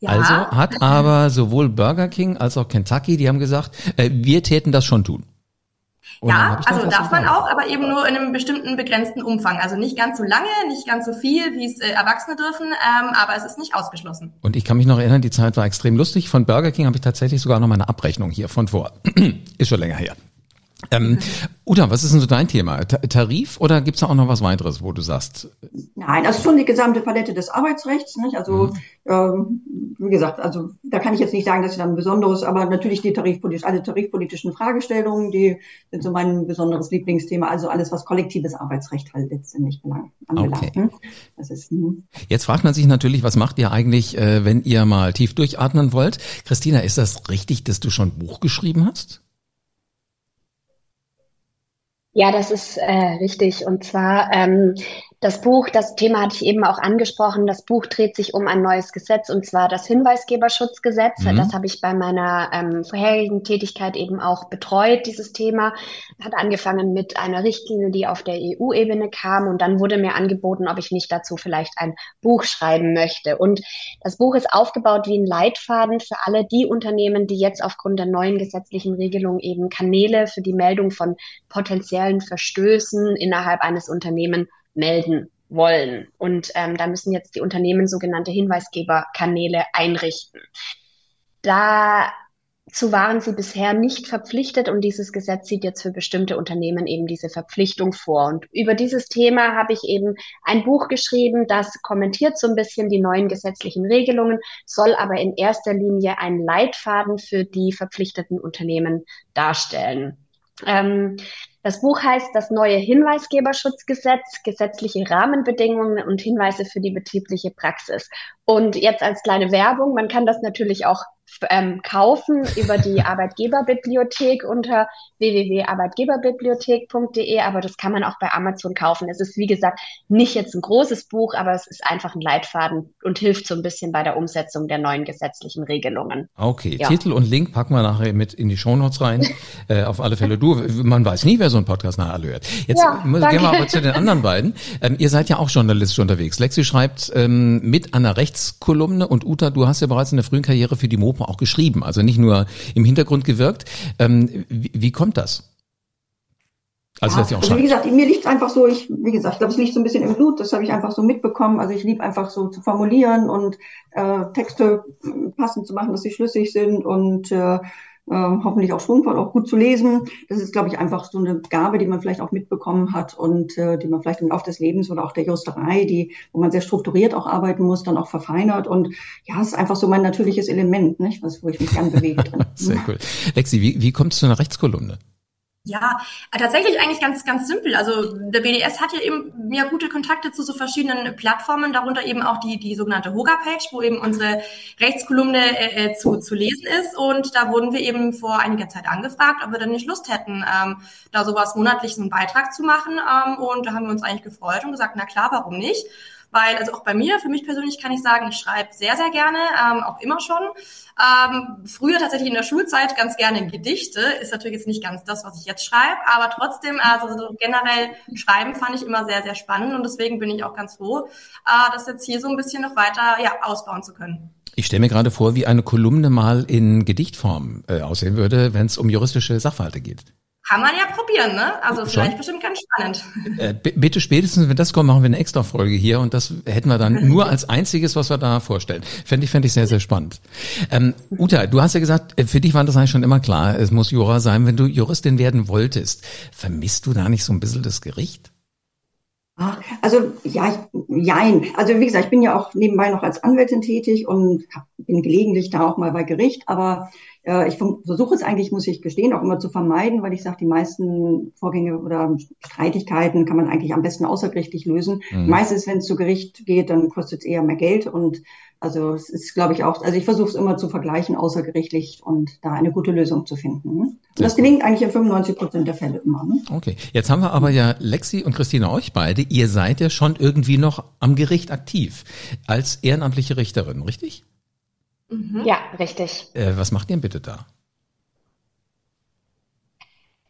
Ja. Also hat aber sowohl Burger King als auch Kentucky, die haben gesagt, äh, wir täten das schon tun. Und ja, also darf man auch, aber eben nur in einem bestimmten begrenzten Umfang. Also nicht ganz so lange, nicht ganz so viel, wie es äh, Erwachsene dürfen, ähm, aber es ist nicht ausgeschlossen. Und ich kann mich noch erinnern, die Zeit war extrem lustig. Von Burger King habe ich tatsächlich sogar noch meine Abrechnung hier von vor. ist schon länger her. Ähm, Uta, was ist denn so dein Thema? Tarif oder gibt's da auch noch was weiteres, wo du sagst? Nein, das ist schon die gesamte Palette des Arbeitsrechts. Nicht? Also mhm. ähm, wie gesagt, also da kann ich jetzt nicht sagen, dass ich dann ein besonderes, aber natürlich die tarifpolitisch, alle tarifpolitischen Fragestellungen, die sind so mein besonderes Lieblingsthema. Also alles, was kollektives Arbeitsrecht halt letztendlich anbelangt. Okay. Ne? Das ist, hm. Jetzt fragt man sich natürlich, was macht ihr eigentlich, äh, wenn ihr mal tief durchatmen wollt? Christina, ist das richtig, dass du schon ein Buch geschrieben hast? Ja, das ist äh, richtig. Und zwar ähm, das Buch, das Thema hatte ich eben auch angesprochen. Das Buch dreht sich um ein neues Gesetz und zwar das Hinweisgeberschutzgesetz. Mhm. Das habe ich bei meiner ähm, vorherigen Tätigkeit eben auch betreut, dieses Thema. Hat angefangen mit einer Richtlinie, die auf der EU-Ebene kam und dann wurde mir angeboten, ob ich nicht dazu vielleicht ein Buch schreiben möchte. Und das Buch ist aufgebaut wie ein Leitfaden für alle die Unternehmen, die jetzt aufgrund der neuen gesetzlichen Regelung eben Kanäle für die Meldung von potenziellen Verstößen innerhalb eines Unternehmens melden wollen. Und ähm, da müssen jetzt die Unternehmen sogenannte Hinweisgeberkanäle einrichten. Dazu waren sie bisher nicht verpflichtet und dieses Gesetz sieht jetzt für bestimmte Unternehmen eben diese Verpflichtung vor. Und über dieses Thema habe ich eben ein Buch geschrieben, das kommentiert so ein bisschen die neuen gesetzlichen Regelungen, soll aber in erster Linie einen Leitfaden für die verpflichteten Unternehmen darstellen. Ähm, das Buch heißt Das neue Hinweisgeberschutzgesetz, gesetzliche Rahmenbedingungen und Hinweise für die betriebliche Praxis. Und jetzt als kleine Werbung, man kann das natürlich auch ähm, kaufen über die Arbeitgeberbibliothek unter www.arbeitgeberbibliothek.de, aber das kann man auch bei Amazon kaufen. Es ist, wie gesagt, nicht jetzt ein großes Buch, aber es ist einfach ein Leitfaden und hilft so ein bisschen bei der Umsetzung der neuen gesetzlichen Regelungen. Okay, ja. Titel und Link packen wir nachher mit in die Shownotes rein. äh, auf alle Fälle du, man weiß nie, wer so einen Podcast nachher hört. Jetzt ja, gehen wir aber zu den anderen beiden. Ähm, ihr seid ja auch journalistisch unterwegs. Lexi schreibt ähm, mit einer Rechtskolumne und Uta, du hast ja bereits in der frühen Karriere für die Mopo auch geschrieben, also nicht nur im Hintergrund gewirkt. Ähm, wie, wie kommt das? Also, ja, also wie gesagt, mir liegt einfach so, ich, wie gesagt, ich glaube, es liegt so ein bisschen im Blut, das habe ich einfach so mitbekommen. Also ich liebe einfach so zu formulieren und äh, Texte passend zu machen, dass sie schlüssig sind und äh, äh, hoffentlich auch schwungvoll, auch gut zu lesen. Das ist, glaube ich, einfach so eine Gabe, die man vielleicht auch mitbekommen hat und äh, die man vielleicht im Laufe des Lebens oder auch der Juristerei, die, wo man sehr strukturiert auch arbeiten muss, dann auch verfeinert. Und ja, es ist einfach so mein natürliches Element, nicht? Was, wo ich mich gern bewege sehr cool. Lexi, wie, wie kommst du zu einer Rechtskolumne? Ja, tatsächlich eigentlich ganz, ganz simpel. Also der BDS hat ja eben ja gute Kontakte zu so verschiedenen Plattformen, darunter eben auch die, die sogenannte Hoga-Page, wo eben unsere Rechtskolumne äh, äh, zu, zu lesen ist. Und da wurden wir eben vor einiger Zeit angefragt, ob wir dann nicht Lust hätten, ähm, da sowas monatlich so einen Beitrag zu machen. Ähm, und da haben wir uns eigentlich gefreut und gesagt, na klar, warum nicht? Weil, also auch bei mir, für mich persönlich kann ich sagen, ich schreibe sehr, sehr gerne, ähm, auch immer schon. Ähm, früher tatsächlich in der Schulzeit ganz gerne Gedichte, ist natürlich jetzt nicht ganz das, was ich jetzt schreibe, aber trotzdem, also so generell Schreiben fand ich immer sehr, sehr spannend und deswegen bin ich auch ganz froh, äh, das jetzt hier so ein bisschen noch weiter ja, ausbauen zu können. Ich stelle mir gerade vor, wie eine Kolumne mal in Gedichtform äh, aussehen würde, wenn es um juristische Sachverhalte geht. Kann man ja probieren, ne? Also Schon? vielleicht bestimmt ganz spannend. Äh, bitte spätestens, wenn das kommt, machen wir eine extra Folge hier und das hätten wir dann nur als einziges, was wir da vorstellen. Fände ich, fände ich sehr, sehr spannend. Ähm, Uta, du hast ja gesagt, äh, für dich war das eigentlich schon immer klar, es muss Jura sein. Wenn du Juristin werden wolltest, vermisst du da nicht so ein bisschen das Gericht? Ach, also ja, ich, jein. Also wie gesagt, ich bin ja auch nebenbei noch als Anwältin tätig und bin gelegentlich da auch mal bei Gericht, aber äh, ich versuche es eigentlich, muss ich gestehen, auch immer zu vermeiden, weil ich sage, die meisten Vorgänge oder Streitigkeiten kann man eigentlich am besten außergerichtlich lösen. Mhm. Meistens, wenn es zu Gericht geht, dann kostet es eher mehr Geld und also es ist, glaube ich, auch, also ich versuche es immer zu vergleichen außergerichtlich und da eine gute Lösung zu finden. Ne? Und das gelingt eigentlich in 95 Prozent der Fälle immer. Ne? Okay, jetzt haben wir aber ja Lexi und Christina euch beide. Ihr seid ja schon irgendwie noch am Gericht aktiv als ehrenamtliche Richterin, richtig? Mhm. Ja, richtig. Äh, was macht ihr denn bitte da?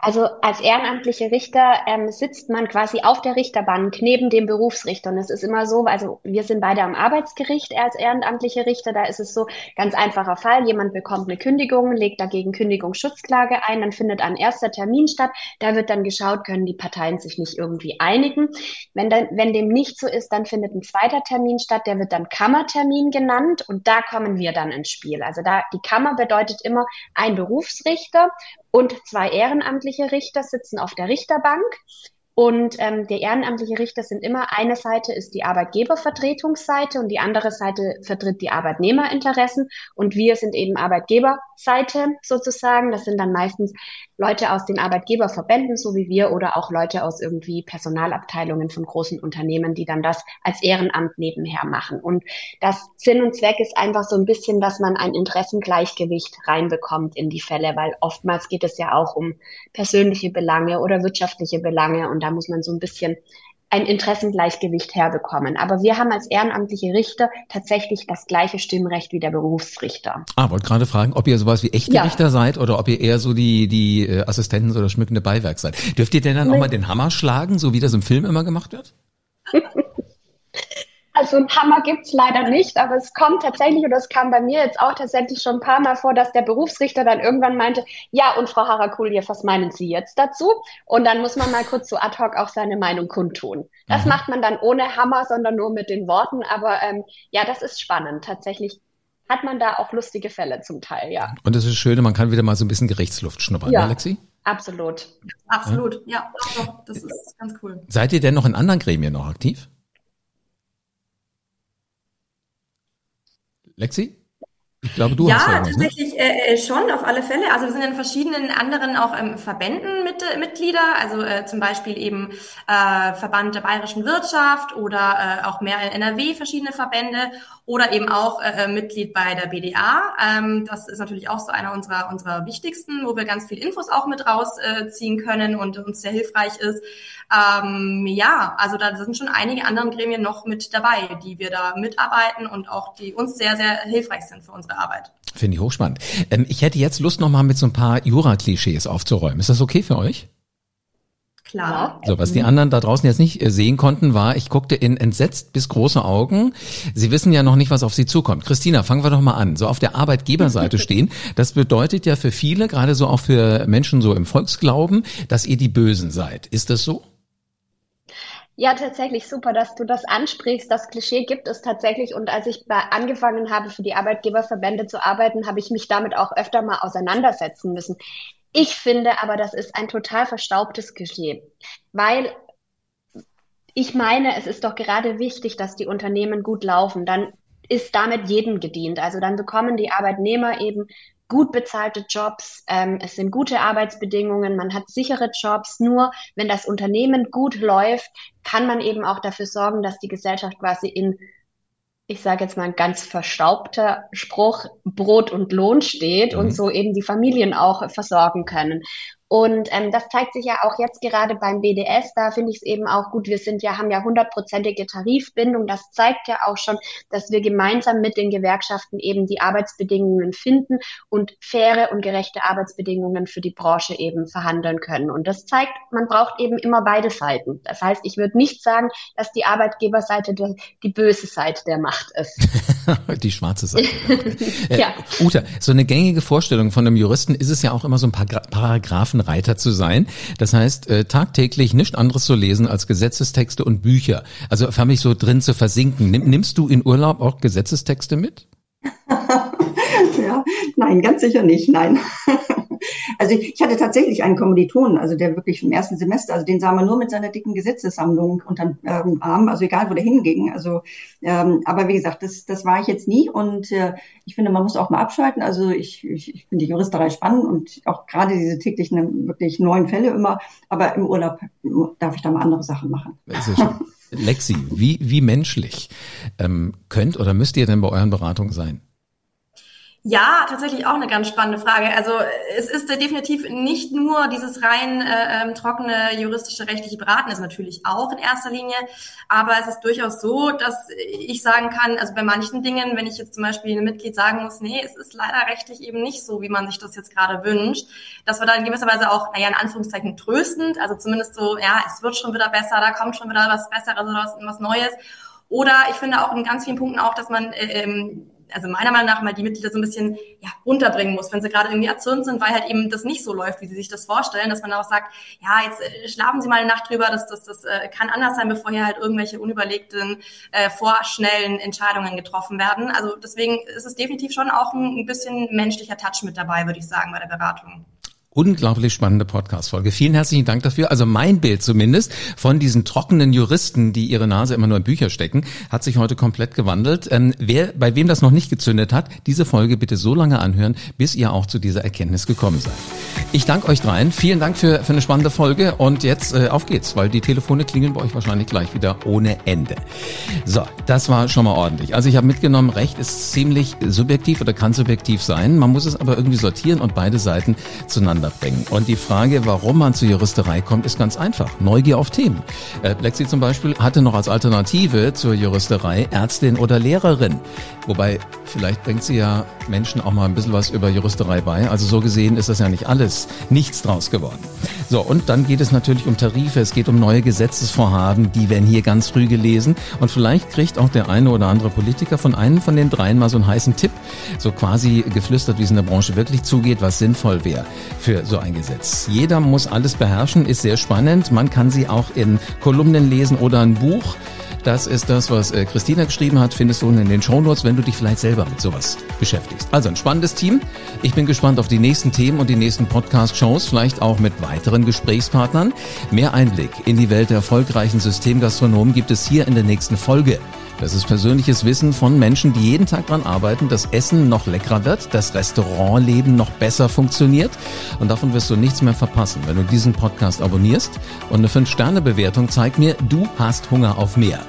Also als ehrenamtliche Richter ähm, sitzt man quasi auf der Richterbank neben dem Berufsrichter. Und es ist immer so, also wir sind beide am Arbeitsgericht als ehrenamtliche Richter. Da ist es so ganz einfacher Fall. Jemand bekommt eine Kündigung, legt dagegen Kündigungsschutzklage ein, dann findet ein erster Termin statt. Da wird dann geschaut, können die Parteien sich nicht irgendwie einigen. Wenn, dann, wenn dem nicht so ist, dann findet ein zweiter Termin statt. Der wird dann Kammertermin genannt und da kommen wir dann ins Spiel. Also da die Kammer bedeutet immer ein Berufsrichter und zwei ehrenamtliche Richter sitzen auf der Richterbank. Und ähm, der ehrenamtliche Richter sind immer, eine Seite ist die Arbeitgebervertretungsseite und die andere Seite vertritt die Arbeitnehmerinteressen. Und wir sind eben Arbeitgeberseite sozusagen. Das sind dann meistens Leute aus den Arbeitgeberverbänden, so wie wir, oder auch Leute aus irgendwie Personalabteilungen von großen Unternehmen, die dann das als Ehrenamt nebenher machen. Und das Sinn und Zweck ist einfach so ein bisschen, dass man ein Interessengleichgewicht reinbekommt in die Fälle, weil oftmals geht es ja auch um persönliche Belange oder wirtschaftliche Belange und da muss man so ein bisschen ein Interessengleichgewicht herbekommen. Aber wir haben als ehrenamtliche Richter tatsächlich das gleiche Stimmrecht wie der Berufsrichter. Ah, wollte gerade fragen, ob ihr sowas wie echte ja. Richter seid oder ob ihr eher so die, die äh, Assistenten oder schmückende Beiwerk seid. Dürft ihr denn dann auch mal den Hammer schlagen, so wie das im Film immer gemacht wird? Also ein Hammer gibt's leider nicht, aber es kommt tatsächlich, und das kam bei mir jetzt auch tatsächlich schon ein paar Mal vor, dass der Berufsrichter dann irgendwann meinte, ja, und Frau Harakuljew, was meinen Sie jetzt dazu? Und dann muss man mal kurz so ad hoc auch seine Meinung kundtun. Das mhm. macht man dann ohne Hammer, sondern nur mit den Worten. Aber ähm, ja, das ist spannend. Tatsächlich hat man da auch lustige Fälle zum Teil, ja. Und das ist schön, man kann wieder mal so ein bisschen Gerichtsluft schnuppern, ja. Alexi? Absolut. Absolut, ja. ja. Das ist ganz cool. Seid ihr denn noch in anderen Gremien noch aktiv? Lexi? Ich glaube, du ja, hast Ja, ne? tatsächlich ne? äh, schon, auf alle Fälle. Also wir sind in verschiedenen anderen auch ähm, Verbänden mit, äh, Mitglieder, also äh, zum Beispiel eben äh, Verband der bayerischen Wirtschaft oder äh, auch mehr in NRW verschiedene Verbände oder eben auch äh, äh Mitglied bei der BDA. Ähm, das ist natürlich auch so einer unserer, unserer wichtigsten, wo wir ganz viel Infos auch mit rausziehen äh, können und uns sehr hilfreich ist. Ähm, ja, also da sind schon einige andere Gremien noch mit dabei, die wir da mitarbeiten und auch die uns sehr, sehr hilfreich sind für unsere Arbeit. Finde ich hochspannend. Ähm, ich hätte jetzt Lust, noch mal mit so ein paar Jura-Klischees aufzuräumen. Ist das okay für euch? Klar. So, was die anderen da draußen jetzt nicht äh, sehen konnten, war, ich guckte in entsetzt bis große Augen. Sie wissen ja noch nicht, was auf Sie zukommt. Christina, fangen wir doch mal an. So auf der Arbeitgeberseite stehen. Das bedeutet ja für viele, gerade so auch für Menschen so im Volksglauben, dass ihr die Bösen seid. Ist das so? Ja, tatsächlich super, dass du das ansprichst. Das Klischee gibt es tatsächlich. Und als ich angefangen habe, für die Arbeitgeberverbände zu arbeiten, habe ich mich damit auch öfter mal auseinandersetzen müssen. Ich finde aber, das ist ein total verstaubtes Klischee, weil ich meine, es ist doch gerade wichtig, dass die Unternehmen gut laufen. Dann ist damit jedem gedient. Also dann bekommen die Arbeitnehmer eben gut bezahlte Jobs, ähm, es sind gute Arbeitsbedingungen, man hat sichere Jobs. Nur wenn das Unternehmen gut läuft, kann man eben auch dafür sorgen, dass die Gesellschaft quasi in, ich sage jetzt mal ein ganz verstaubter Spruch, Brot und Lohn steht mhm. und so eben die Familien auch versorgen können. Und ähm, das zeigt sich ja auch jetzt gerade beim BDS. Da finde ich es eben auch gut. Wir sind ja, haben ja hundertprozentige Tarifbindung. Das zeigt ja auch schon, dass wir gemeinsam mit den Gewerkschaften eben die Arbeitsbedingungen finden und faire und gerechte Arbeitsbedingungen für die Branche eben verhandeln können. Und das zeigt, man braucht eben immer beide Seiten. Das heißt, ich würde nicht sagen, dass die Arbeitgeberseite die, die böse Seite der Macht ist. die schwarze Seite. äh, ja. Uta, so eine gängige Vorstellung von einem Juristen ist es ja auch immer so ein paar Paragraphen Hafenreiter zu sein. Das heißt, äh, tagtäglich nichts anderes zu lesen als Gesetzestexte und Bücher. Also mich so drin zu versinken. Nimmst du in Urlaub auch Gesetzestexte mit? ja, nein, ganz sicher nicht, nein. Also ich, ich hatte tatsächlich einen Kommilitonen, also der wirklich im ersten Semester, also den sah man nur mit seiner dicken Gesetzessammlung unterm ähm, Arm, also egal wo der hinging. Also, ähm, aber wie gesagt, das, das war ich jetzt nie und äh, ich finde, man muss auch mal abschalten. Also ich, ich, ich finde die Juristerei spannend und auch gerade diese täglichen, wirklich neuen Fälle immer, aber im Urlaub darf ich da mal andere Sachen machen. Lexi, wie, wie menschlich ähm, könnt oder müsst ihr denn bei euren Beratungen sein? Ja, tatsächlich auch eine ganz spannende Frage. Also es ist definitiv nicht nur dieses rein äh, ähm, trockene juristische rechtliche Beraten, ist natürlich auch in erster Linie, aber es ist durchaus so, dass ich sagen kann, also bei manchen Dingen, wenn ich jetzt zum Beispiel einem Mitglied sagen muss, nee, es ist leider rechtlich eben nicht so, wie man sich das jetzt gerade wünscht, dass wir da in gewisser Weise auch, naja, in Anführungszeichen tröstend, also zumindest so, ja, es wird schon wieder besser, da kommt schon wieder was Besseres oder was, was Neues. Oder ich finde auch in ganz vielen Punkten auch, dass man äh, ähm, also meiner Meinung nach mal die Mitglieder so ein bisschen ja, runterbringen muss, wenn sie gerade irgendwie erzürnt sind, weil halt eben das nicht so läuft, wie sie sich das vorstellen, dass man auch sagt, ja, jetzt äh, schlafen Sie mal eine Nacht drüber, das, das, das äh, kann anders sein, bevor hier halt irgendwelche unüberlegten, äh, vorschnellen Entscheidungen getroffen werden. Also deswegen ist es definitiv schon auch ein, ein bisschen menschlicher Touch mit dabei, würde ich sagen, bei der Beratung. Unglaublich spannende Podcast-Folge. Vielen herzlichen Dank dafür. Also mein Bild zumindest von diesen trockenen Juristen, die ihre Nase immer nur in Bücher stecken, hat sich heute komplett gewandelt. Ähm, wer, bei wem das noch nicht gezündet hat, diese Folge bitte so lange anhören, bis ihr auch zu dieser Erkenntnis gekommen seid. Ich danke euch dreien. Vielen Dank für, für eine spannende Folge und jetzt äh, auf geht's, weil die Telefone klingeln bei euch wahrscheinlich gleich wieder ohne Ende. So, das war schon mal ordentlich. Also ich habe mitgenommen, Recht ist ziemlich subjektiv oder kann subjektiv sein. Man muss es aber irgendwie sortieren und beide Seiten zueinander bringen. Und die Frage, warum man zur Juristerei kommt, ist ganz einfach. Neugier auf Themen. Äh, Lexi zum Beispiel hatte noch als Alternative zur Juristerei Ärztin oder Lehrerin. Wobei, vielleicht bringt sie ja Menschen auch mal ein bisschen was über Juristerei bei. Also so gesehen ist das ja nicht alles. Nichts draus geworden. So, und dann geht es natürlich um Tarife, es geht um neue Gesetzesvorhaben, die werden hier ganz früh gelesen. Und vielleicht kriegt auch der eine oder andere Politiker von einem von den dreien mal so einen heißen Tipp, so quasi geflüstert, wie es in der Branche wirklich zugeht, was sinnvoll wäre für so ein Gesetz. Jeder muss alles beherrschen, ist sehr spannend. Man kann sie auch in Kolumnen lesen oder ein Buch. Das ist das, was äh, Christina geschrieben hat, findest du in den Shownotes, wenn du dich vielleicht selber mit sowas beschäftigst. Also ein spannendes Team. Ich bin gespannt auf die nächsten Themen und die nächsten Podcast-Shows, vielleicht auch mit weiteren Gesprächspartnern. Mehr Einblick in die Welt der erfolgreichen Systemgastronomen gibt es hier in der nächsten Folge. Das ist persönliches Wissen von Menschen, die jeden Tag daran arbeiten, dass Essen noch leckerer wird, das Restaurantleben noch besser funktioniert. Und davon wirst du nichts mehr verpassen, wenn du diesen Podcast abonnierst. Und eine 5-Sterne-Bewertung zeigt mir, du hast Hunger auf mehr.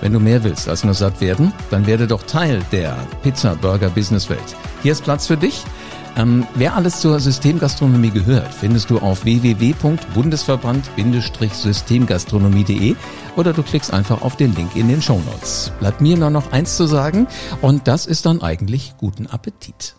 Wenn du mehr willst als nur satt werden, dann werde doch Teil der Pizza-Burger-Business-Welt. Hier ist Platz für dich. Ähm, wer alles zur Systemgastronomie gehört, findest du auf www.bundesverband-systemgastronomie.de oder du klickst einfach auf den Link in den Show Notes. Bleibt mir nur noch eins zu sagen und das ist dann eigentlich guten Appetit.